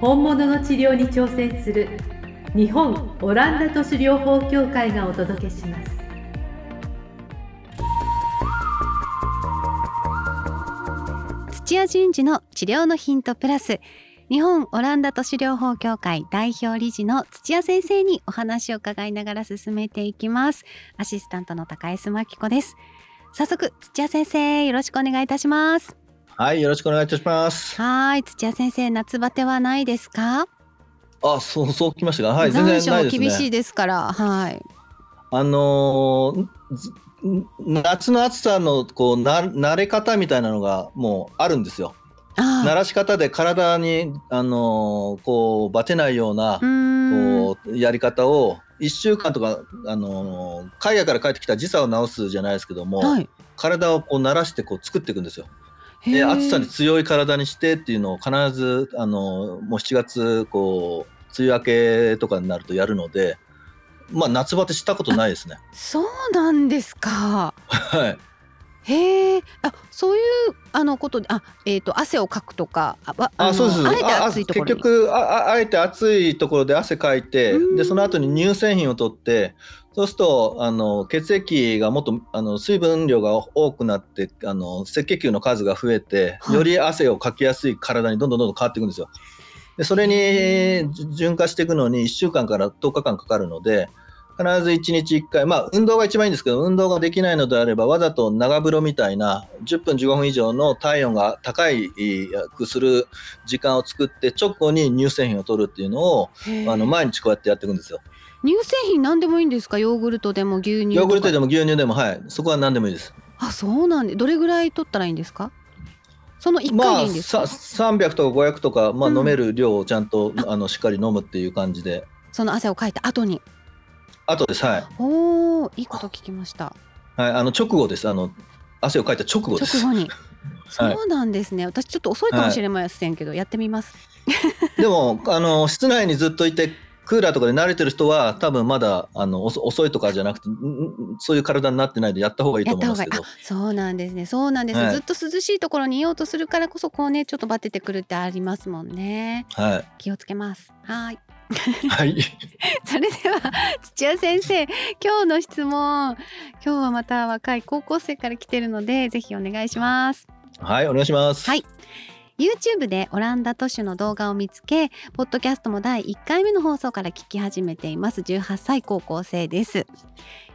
本物の治療に挑戦する日本オランダ都市療法協会がお届けします。土屋順次の治療のヒントプラス日本オランダ都市療法協会代表理事の土屋先生にお話を伺いながら進めていきます。アシスタントの高江真紀子です。早速土屋先生よろしくお願いいたします。はいよろしくお願いいたします。はい土屋先生夏バテはないですか？あそうそうきましたか？はい全然ないですね。厳しいですからはい。あのー夏の暑さのこうな慣れ方みたいなのがもうあるんですよ。慣らし方で体に、あのー、こうバテないようなこうやり方を1週間とか、あのー、海外から帰ってきた時差を治すじゃないですけども、はい、体をこう慣らしてこう作っていくんですよ。で暑さに強い体にしてっていうのを必ず、あのー、もう7月こう梅雨明けとかになるとやるので。まあ夏バテしたことないですね。そうなんですか。はい。へえ、あ、そういうあのことで、あ、えっ、ー、と汗をかくとか、あ、あそうです。あえて暑いところ結局ああえて暑いところで汗かいて、でその後に乳製品を取って、そうするとあの血液がもっとあの水分量が多くなってあの赤血球の数が増えて、はい、より汗をかきやすい体にどんどんどんどん変わっていくんですよ。でそれに循化していくのに1週間から10日間かかるので、必ず1日1回、まあ、運動が一番いいんですけど、運動ができないのであれば、わざと長風呂みたいな10分、15分以上の体温が高いくする時間を作って、直後に乳製品を取るっていうのを、あの毎日こうやってやっていくんですよ。乳製品何でもいいんですか？ヨーグルトでも牛乳ヨーグルトでも牛乳でもはいそこは何でもいいですあそうなんでどれぐらい取ったらいいんですか？その1回でいいんですか、まあ、300とか500とか、まあ、飲める量をちゃんと、うん、あのしっかり飲むっていう感じでその汗をかいた後に後です。はい。おお、いいこと聞きました。はい、あの直後です。あの汗をかいた直後です。直後に。そうなんですね。私ちょっと遅いかもしれませんけど、はい、やってみます。でもあの室内にずっといてクーラーとかで慣れてる人は多分まだあの遅いとかじゃなくてそういう体になってないでやった方がいいと思いますけど。そうなんですね。そうなんです、はい、ずっと涼しいところにいようとするからこそこうねちょっとバテてくるってありますもんね。はい。気をつけます。はい。はい。それでは土屋先生今日の質問。今日はまた若い高校生から来てるのでぜひお願いします。はいお願いします。はい YouTube でオランダ都市の動画を見つけポッドキャストも第1回目の放送から聞き始めています。18歳高校生です。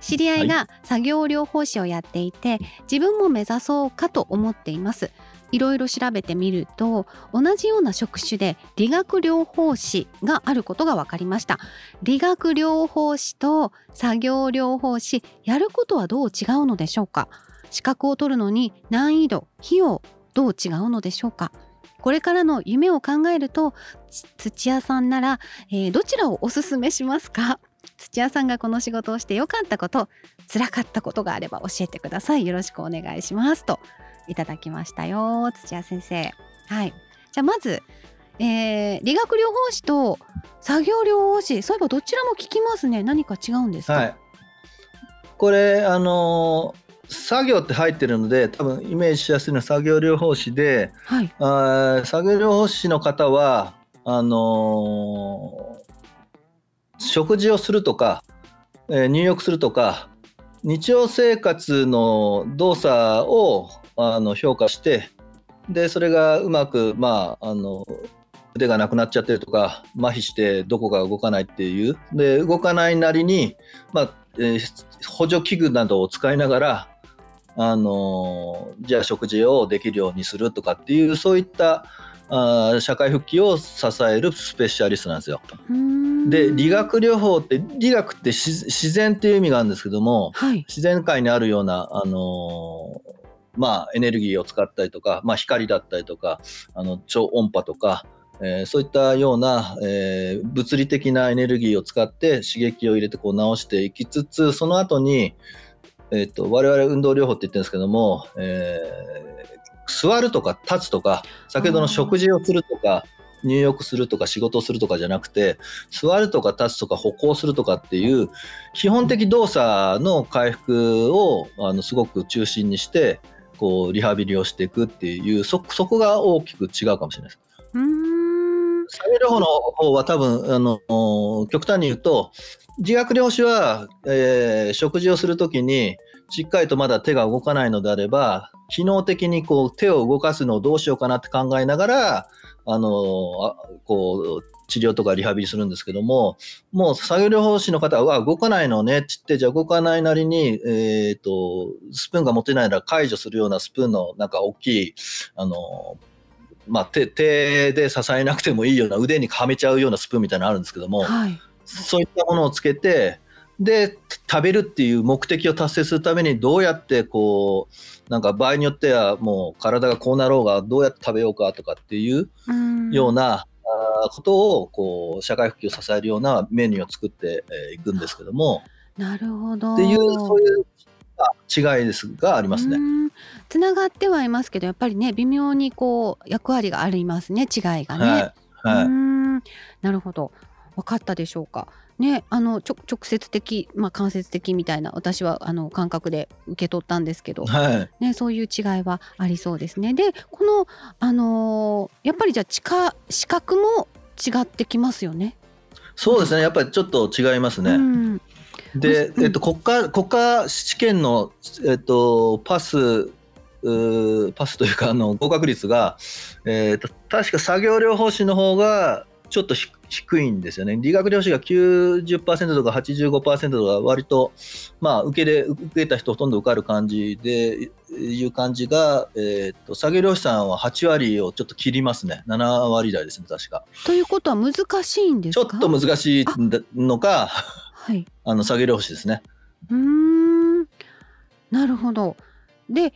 知り合いが作業療法士をやっていて、自分も目指そうかと思っています。いろいろ調べてみると同じような職種で理学療法士があることが分かりました。理学療法士と作業療法士やることはどう違うのでしょうか？資格を取るのに難易度費用どう違うのでしょうか？これからの夢を考えると土屋さんなら、えー、どちらをおすすめしますか？土屋さんがこの仕事をして良かったこと辛かったことがあれば教えてください。よろしくお願いします。といただきましたよ。土屋先生。はい。じゃあまず、えー、理学療法士と作業療法士そういえばどちらも聞きますね。何か違うんですか、はい、これあのー、作業って入ってるので多分イメージしやすいのは作業療法士で、はい、あ作業療法士の方はあのー、食事をするとか、えー、入浴するとか日常生活の動作をあの評価してでそれがうまく、まあ、あの腕がなくなっちゃってるとか麻痺してどこか動かないっていう。で動かないなりに、まあえー、補助器具などを使いながらあのじゃあ食事をできるようにするとかっていうそういったあ社会復帰を支えるスペシャリストなんですよ。で理学療法って理学って自然っていう意味があるんですけども、はい、自然界にあるような、あのまあ、エネルギーを使ったりとか、まあ、光だったりとかあの超音波とか、えー、そういったような、えー、物理的なエネルギーを使って刺激を入れてこう直していきつつその後に、えーと、我々運動療法って言ってるんですけども、えー、座るとか立つとか先ほどの食事をするとか入浴するとか仕事をするとかじゃなくて座るとか立つとか歩行するとかっていう基本的動作の回復をあのすごく中心にしてこうリハビリをしていくっていうそこが大きく違うかもしれないです。作業療法の方は多分あの極端に言うと自学療法士は、えー、食事をするときにしっかりとまだ手が動かないのであれば機能的にこう手を動かすのをどうしようかなって考えながらあのこう治療とかリハビリするんですけども、もう作業療法士の方は動かないのねって言って、じゃあ動かないなりに、えっ、ー、と、スプーンが持てないなら解除するようなスプーンのなんか大きい、あの、まあ、手手で支えなくてもいいような腕にはめちゃうようなスプーンみたいなのあるんですけども、はい、そういったものをつけてで食べるっていう目的を達成するためにどうやってこうなんか場合によってはもう体がこうなろうがどうやって食べようかとかっていうようなことをこう社会復帰を支えるようなメニューを作っていくんですけども。なるほどっていうそういう違いですがありますね。つながってはいますけどやっぱりね微妙にこう役割がありますね違いがね。はい、はい、なるほど分かったでしょうか。ね、あの直接的、まあ、間接的みたいな私はあの感覚で受け取ったんですけど、はい、ね、そういう違いはありそうですね。でこの、あのー、やっぱりじゃあ地下資格も違ってきますよね。そうですねやっぱりちょっと違いますね。うんで、えっと、国家国家試験の、えっと、パスパスというかあの合格率が、えーと、確か作業療法士の方がちょっと低いんですよね。理学療法士が90%とか85%とか割と、まあ、受けで受けた人ほとんど受かる感じでいう感じが、えーと、と作業療士さんは8割をちょっと切りますね7割台ですね確か。ということは難しいんですか？ちょっと難しいのかはい、あの下げる星ですね。うんなるほど。で費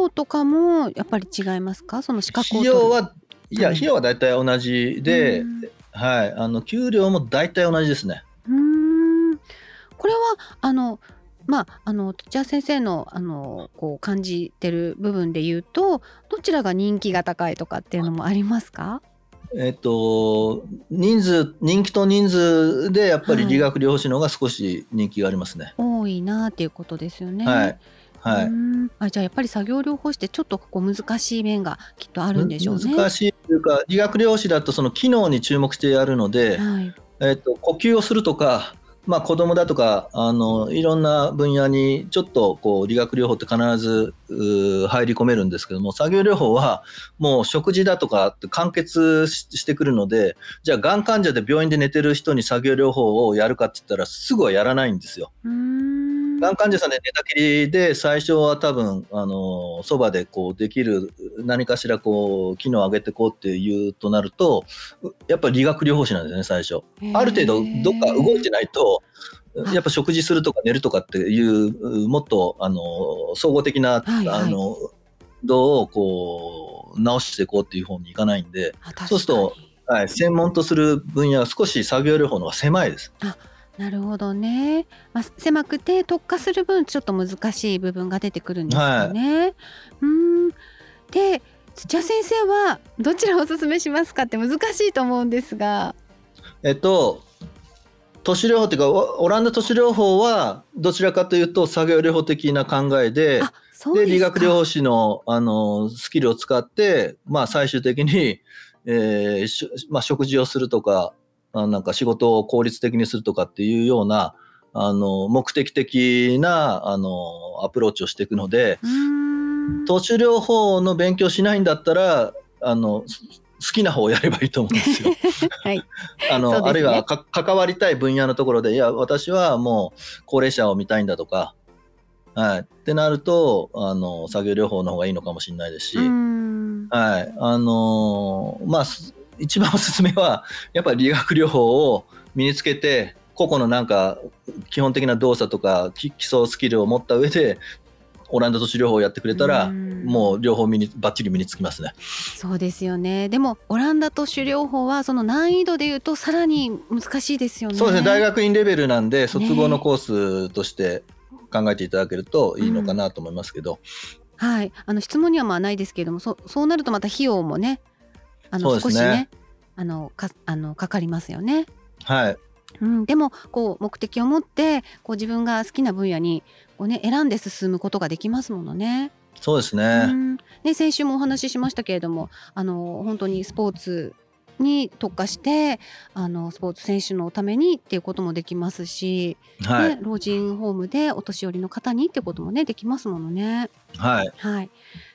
用とかもやっぱり違いますか？その資格費用はいや費用は大体同じで、はいあの給料も大体同じですね。うんこれはあのまあ、あの土屋先生のあのこう感じてる部分で言うとどちらが人気が高いとかっていうのもありますか？えっと、人数人気と人数でやっぱり理学療法士の方が少し人気がありますね。はい、多いなっていうことですよね。はい。はい、あじゃあやっぱり作業療法士ってちょっとここ難しい面がきっとあるんでしょうね。難しいというか理学療法士だとその機能に注目してやるので、はい、えっと、呼吸をするとかまあ、子供だとかあのいろんな分野にちょっとこう理学療法って必ず入り込めるんですけども作業療法はもう食事だとかって完結してくるのでじゃあがん患者で病院で寝てる人に作業療法をやるかって言ったらすぐはやらないんですよ。がん患者さんで寝たきりで最初は多分あのそばでこうできる何かしらこう機能を上げていこうっていうとなるとやっぱり理学療法士なんですよね最初。ある程度どっか動いてないとやっぱ食事するとか寝るとかっていうもっとあの総合的な、はいはい、あのどうこう直していこうっていう方にいかないんでそうすると、はい、専門とする分野は少し作業療法の方が狭いです。あなるほどね、まあ、狭くて特化する分ちょっと難しい部分が出てくるんですよね。はい、うんで土屋先生はどちらをおすすめしますかって難しいと思うんですが。えっと都市療法っていうかオランダ都市療法はどちらかというと作業療法的な考えでで理学療法士のあのスキルを使って、まあ、最終的に、えーまあ、食事をするとかなんか仕事を効率的にするとかっていうようなあの目的的なあのアプローチをしていくので都市療法の勉強しないんだったらあの好きな方をやればいいと思うんですよ。はい、あの、ね、あるいは関わりたい分野のところでいや私はもう高齢者を見たいんだとか、はい、ってなるとあの作業療法の方がいいのかもしれないですし、はい。あのまあ、一番おすすめは やっぱり理学療法を身につけて個々のなんか基本的な動作とか基礎スキルを持った上でオランダ都市療法をやってくれたらもう両方身にバッチリ身につきますね。そうですよねでもオランダ都市療法はその難易度でいうとさらに難しいですよね。そうですね大学院レベルなんで卒業のコースとして考えていただけるといいのかなと思いますけど。うん、はいあの質問にはまあないですけれどもそそうなるとまた費用もねあの、ね、少しねあのかあのかかりますよね。はい。うん、でもこう目的を持ってこう自分が好きな分野にこう、ね、選んで進むことができますものね。そうですね,、うん、ね先週もお話ししましたけれどもあの本当にスポーツに特化してあのスポーツ選手のためにっていうこともできますし、はい、ね、老人ホームでお年寄りの方にってこともねできますものね。はい、はい、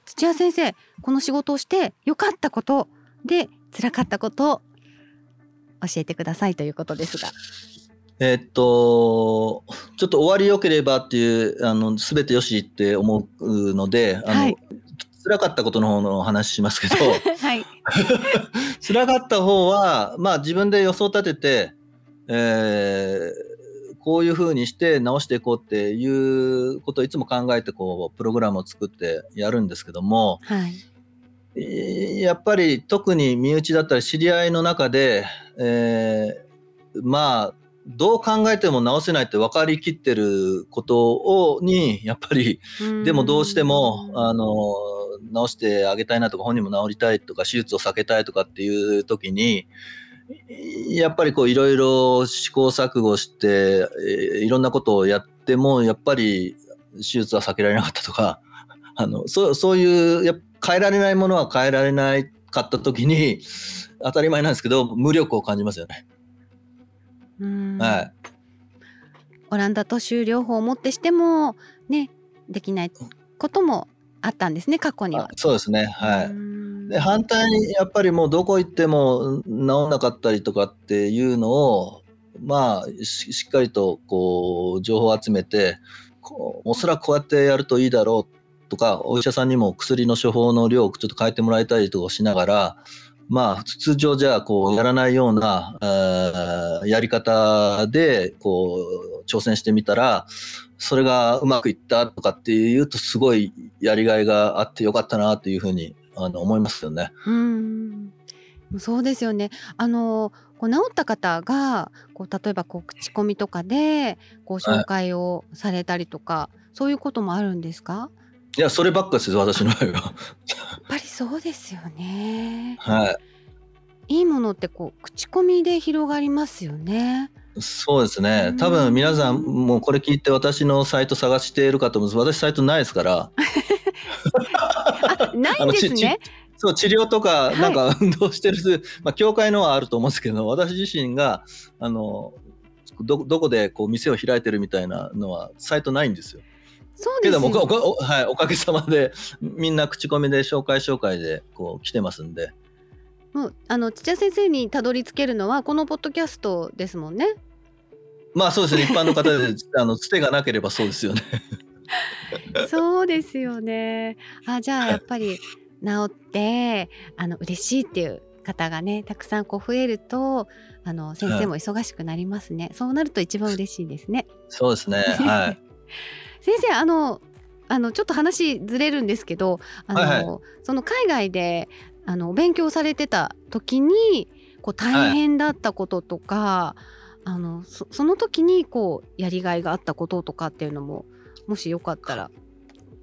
土屋先生この仕事をして良かったことで辛かったこと教えてくださいということですが。えっと、ちょっと終わりよければっていう、あの、すべてよしって思うので、あの、はい、辛かったことの方の話しますけど、はい、辛かった方は、まあ自分で予想立てて、えー、こういうふうにして直していこうっていうことをいつも考えてこうプログラムを作ってやるんですけども、はい、やっぱり特に身内だったり知り合いの中で、えー、まあどう考えても直せないって分かりきってることをにやっぱりでもどうしてもあの直してあげたいなとか本人も治りたいとか手術を避けたいとかっていう時にやっぱりこういろいろ試行錯誤していろんなことをやってもやっぱり手術は避けられなかったとかあのそうそういうや変えられないものは変えられなかった時に当たり前なんですけど無力を感じますよね。はい、オランダと州療法をもってしてもねできないこともあったんですね過去には。そうですね。はい。で反対にやっぱりもうどこ行っても治んなかったりとかっていうのをまあしっかりとこう情報を集めてこうおそらくこうやってやるといいだろうとかお医者さんにも薬の処方の量をちょっと変えてもらいたりとかしながらまあ、通常じゃこうやらないようなやり方でこう挑戦してみたらそれがうまくいったとかっていうとすごいやりがいがあってよかったなというふうにあの思いますよね。うん。そうですよね。あのこう治った方がこう例えばこう口コミとかでこう紹介をされたりとか、はい、そういうこともあるんですか？いやそればっかです私の場合は。やっぱりそうですよね。はい。いいものってこう口コミで広がりますよね。そうですね。多分皆さんもうこれ聞いて私のサイト探しているかと思うんです。私サイトないですから。あ、ないんですね。そう治療とかなんか運動してる、はい、まあ教会のはあると思うんですけど、私自身があのどどこでこう店を開いてるみたいなのはサイトないんですよ。そうですけどおお,、はい、おかげさまでみんな口コミで紹介紹介でこう来てますんで。もうあの土屋先生にたどり着けるのはこのポッドキャストですもんね。まあそうですね一般の方で あのつてがなければそうですよね。そうですよね。あじゃあやっぱり治ってあの嬉しいっていう方がねたくさんこう増えるとあの先生も忙しくなりますね。そうなると一番嬉しいですね。そうですね。はい。先生あのあのちょっと話ずれるんですけどあの、はいはい、その海外であの勉強されてた時にこう大変だったこととか、はい、あのそその時にこうやりがいがあったこととかっていうのももしよかったら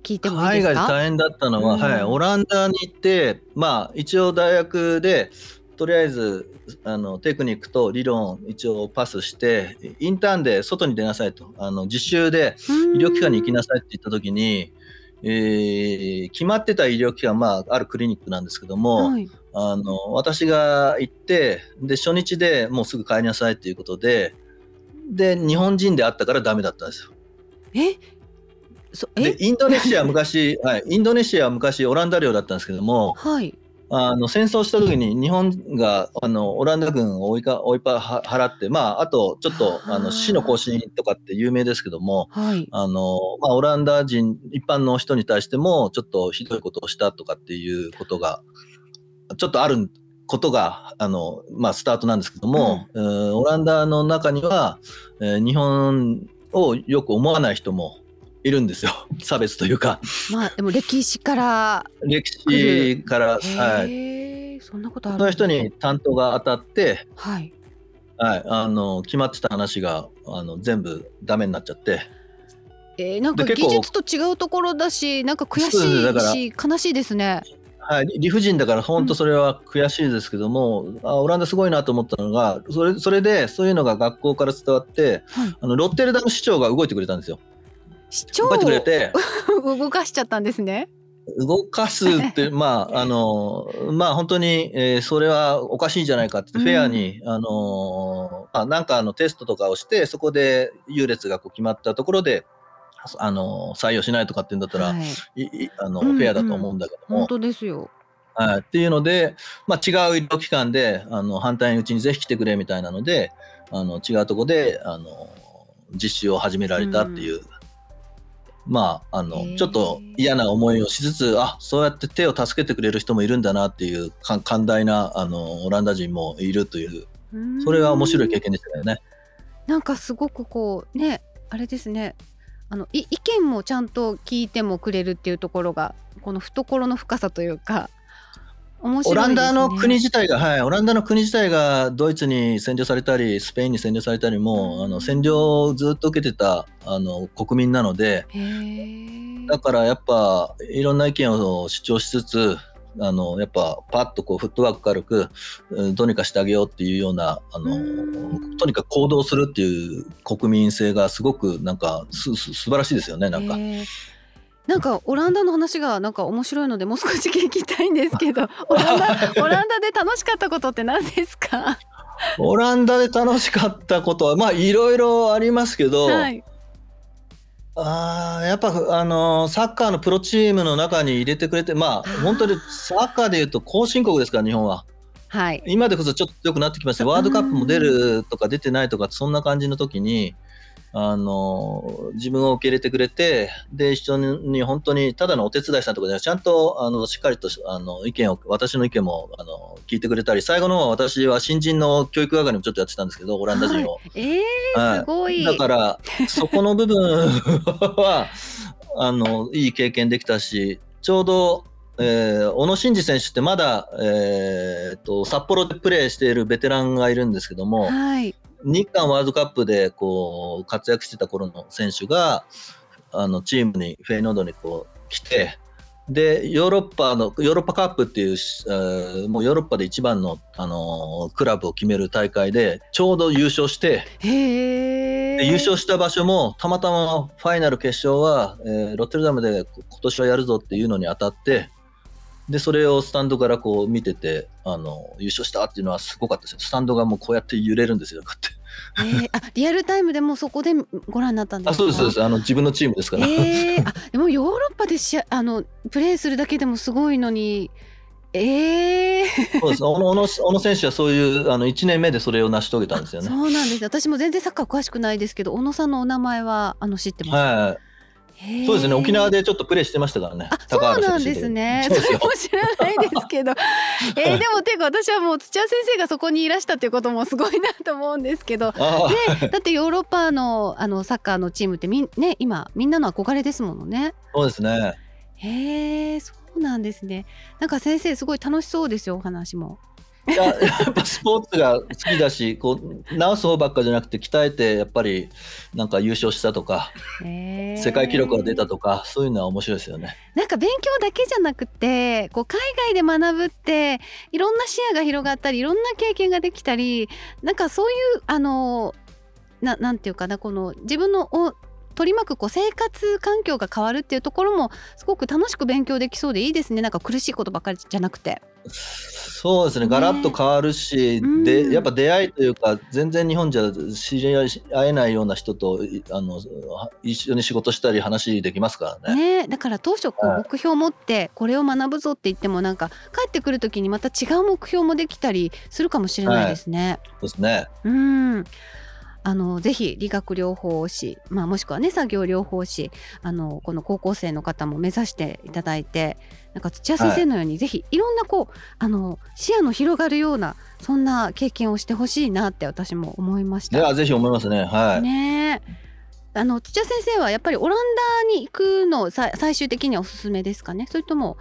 聞いてもいいですか？海外大変だったのは、うん、はい、オランダに行ってまあ一応大学でとりあえずあのテクニックと理論一応パスしてインターンで外に出なさいと。あの実習で医療機関に行きなさいって言った時に、えー、決まってた医療機関、まあ、あるクリニックなんですけども、はい、あの私が行ってで初日でもうすぐ帰りなさいっていうことでで日本人であったからダメだったんですよ。え？でインドネシア昔、はい、インドネシアは昔オランダ領だったんですけども、はい、あの戦争した時に日本があのオランダ軍を追いか追い払って、まあ、あとちょっとあの死の行進とかって有名ですけども、はい、あのまあ、オランダ人一般の人に対してもちょっとひどいことをしたとかっていうことがちょっとあることがあの、まあ、スタートなんですけども、うん、オランダの中には、えー、日本をよく思わない人もいるんですよ。差別というか。まあでも歴史から歴史からはい。そんなことあるその人に担当が当たってはい。はい、あの決まってた話があの全部ダメになっちゃって。えー、なんか技術と違うところだしなんか悔しいし悲しいですね。はい、理不尽だから本当それは悔しいですけども、うん、あオランダすごいなと思ったのがそれそれでそういうのが学校から伝わって、はい、あのロッテルダム市長が動いてくれたんですよ。市長動いてくれて。動かしちゃったんですね。動かすって まああのまあ本当に、えー、それはおかしいんじゃないかってフェアに、うん、あのあなんかあのテストとかをしてそこで優劣がこう決まったところであの採用しないとかってんだったら、はい、いあの、うんうん、フェアだと思うんだけども。本当ですよ。はい、っていうので、まあ、違う医療機関であの反対のうちにぜひ来てくれみたいなのであの違うとこであの実習を始められたっていうまあ、あの、ちょっと嫌な思いをしつつ、あ、そうやって手を助けてくれる人もいるんだなっていう、寛大な、あの、オランダ人もいるという、それは面白い経験でしたよね。なんかすごくこう、ね、あれですね、あの意見もちゃんと聞いてもくれるっていうところが、この懐の深さというか、ね、オランダの国自体が、はい、オランダの国自体がドイツに占領されたり、スペインに占領されたりも、うん、あの占領をずっと受けてたあの国民なので、だからやっぱいろんな意見を主張しつつ、あのやっぱパッとこうフットワーク軽くどうにかしてあげようっていうようなあのとにかく行動するっていう国民性がすごくなんかすす素晴らしいですよねなんか。なんかオランダの話がなんか面白いのでもう少し聞きたいんですけど オランダオランダで楽しかったことって何ですか？オランダで楽しかったことはまあいろいろありますけど、はい、あやっぱあのサッカーのプロチームの中に入れてくれてまあ本当にサッカーでいうと後進国ですから日本は。はい、今でこそちょっと良くなってきましたワールドカップも出るとか出てないとかそんな感じの時にあの自分を受け入れてくれてで一緒に本当にただのお手伝いさんとかじゃなくちゃんとあのしっかりとあの意見を私の意見もあの聞いてくれたり最後の方は私は新人の教育係もちょっとやってたんですけどオランダ人を。はい、えー、はい、すごい。だからそこの部分はあのいい経験できたしちょうどえー、小野伸二選手ってまだ、えーと、札幌でプレーしているベテランがいるんですけども、はい、日韓ワールドカップでこう活躍してた頃の選手があのチームにフェイノードにこう来てでヨーロッパのヨーロッパカップっていう、えー、もうヨーロッパで一番の、あのー、クラブを決める大会でちょうど優勝してで優勝した場所もたまたまファイナル決勝は、えー、ロッテルダムで今年はやるぞっていうのに当たってでそれをスタンドからこう見ててあの優勝したっていうのはすごかったですよ。スタンドがもうこうやって揺れるんですよこうやって。えー、あリアルタイムでもそこでご覧になったんですか？あそうですそうです。あの自分のチームですから、えー、あでもヨーロッパでしあのプレーするだけでもすごいのにえー、そうです。小野小野選手はそういうあの1年目でそれを成し遂げたんですよね。そうなんです。私も全然サッカー詳しくないですけど小野さんのお名前はあの知ってます、はいそうですね沖縄でちょっとプレーしてましたからね。あそうなんですね。それも知らないですけど。えー、でもていうか私はもう土屋先生がそこにいらしたっていうこともすごいなと思うんですけど。ね、だってヨーロッパのあのサッカーのチームってみね今みんなの憧れですものね。そうですね。へえそうなんですね。なんか先生すごい楽しそうですよお話も。いややっぱスポーツが好きだしこう直す方ばっかじゃなくて鍛えてやっぱりなんか優勝したとか、えー、世界記録が出たとかそういうのは面白いですよね。なんか勉強だけじゃなくてこう海外で学ぶっていろんな視野が広がったりいろんな経験ができたりなんかそういうあのななんていうかなこの自分のお取り巻くこう生活環境が変わるっていうところもすごく楽しく勉強できそうでいいですねなんか苦しいことばかりじゃなくて。そうですね、ガラッと変わるし、ね、でやっぱ出会いというか、全然日本じゃ知り合えないような人とあの一緒に仕事したり、話できますからね。ね。だから当初こう、目標を持って、これを学ぶぞって言っても、なんか帰ってくるときにまた違う目標もできたりするかもしれないですね。はい、そうですね。うん。あのぜひ理学療法士、まあ、もしくはね作業療法士あのこの高校生の方も目指していただいてなんか土屋先生のように、はい、ぜひいろんなこうあの視野の広がるようなそんな経験をしてほしいなって私も思いました。いやぜひ思いますね。はい。ねあの土屋先生はやっぱりオランダに行くの最終的にはおすすめですかね？それとも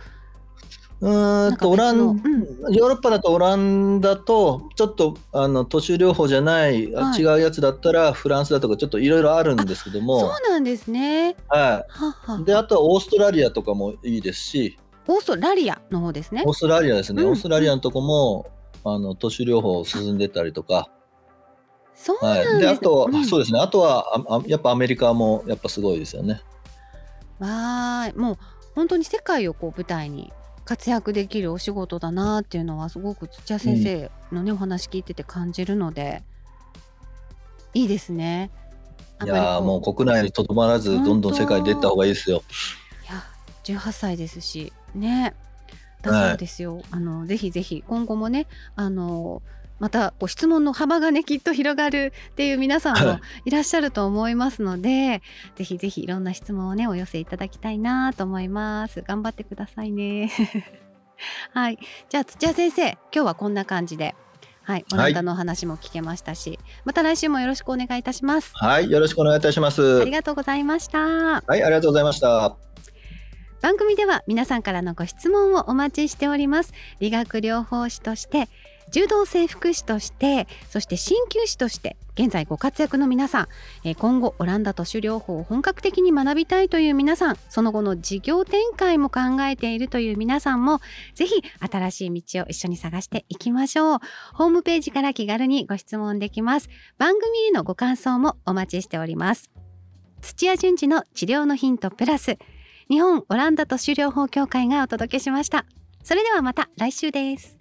うんとオラン、うん、ヨーロッパだとオランダとちょっとあの都市療法じゃない、はい、違うやつだったらフランスだとかちょっといろいろあるんですけども。そうなんですね。はい。であとはオーストラリアとかもいいですしオーストラリアの方ですね。オーストラリアですね、うん、オーストラリアのとこもあの都市療法進んでたりとか。そうなんです、ね、はい、であと、うん、そうですね。あとはあやっぱアメリカもやっぱすごいですよね。わーもう本当に世界をこう舞台に活躍できるお仕事だなっていうのはすごく土屋先生のね、うん、お話聞いてて感じるのでいいですね。いやもう国内にとどまらずどんどん世界に出た方がいいですよ。いや18歳ですしね。だそうですよ、はい、あのぜひぜひ今後もねあのまたこう質問の幅がねきっと広がるっていう皆さんもい。らっしゃると思いますのでぜひぜひいろんな質問をねお寄せいただきたいなと思います。頑張ってくださいね。はい。じゃあ土屋先生今日はこんな感じではいオランダの話も聞けましたし、はい、また来週もよろしくお願いいたします。はいよろしくお願いいたします。ありがとうございました。はいありがとうございました番組では皆さんからのご質問をお待ちしております。理学療法士として柔道整復師としてそして鍼灸師として現在ご活躍の皆さん、今後オランダ都市療法を本格的に学びたいという皆さんその後の事業展開も考えているという皆さんもぜひ新しい道を一緒に探していきましょう。ホームページから気軽にご質問できます。番組へのご感想もお待ちしております。土屋順次の治療のヒントプラス。日本オランダ都市療法協会がお届けしました。それではまた来週です。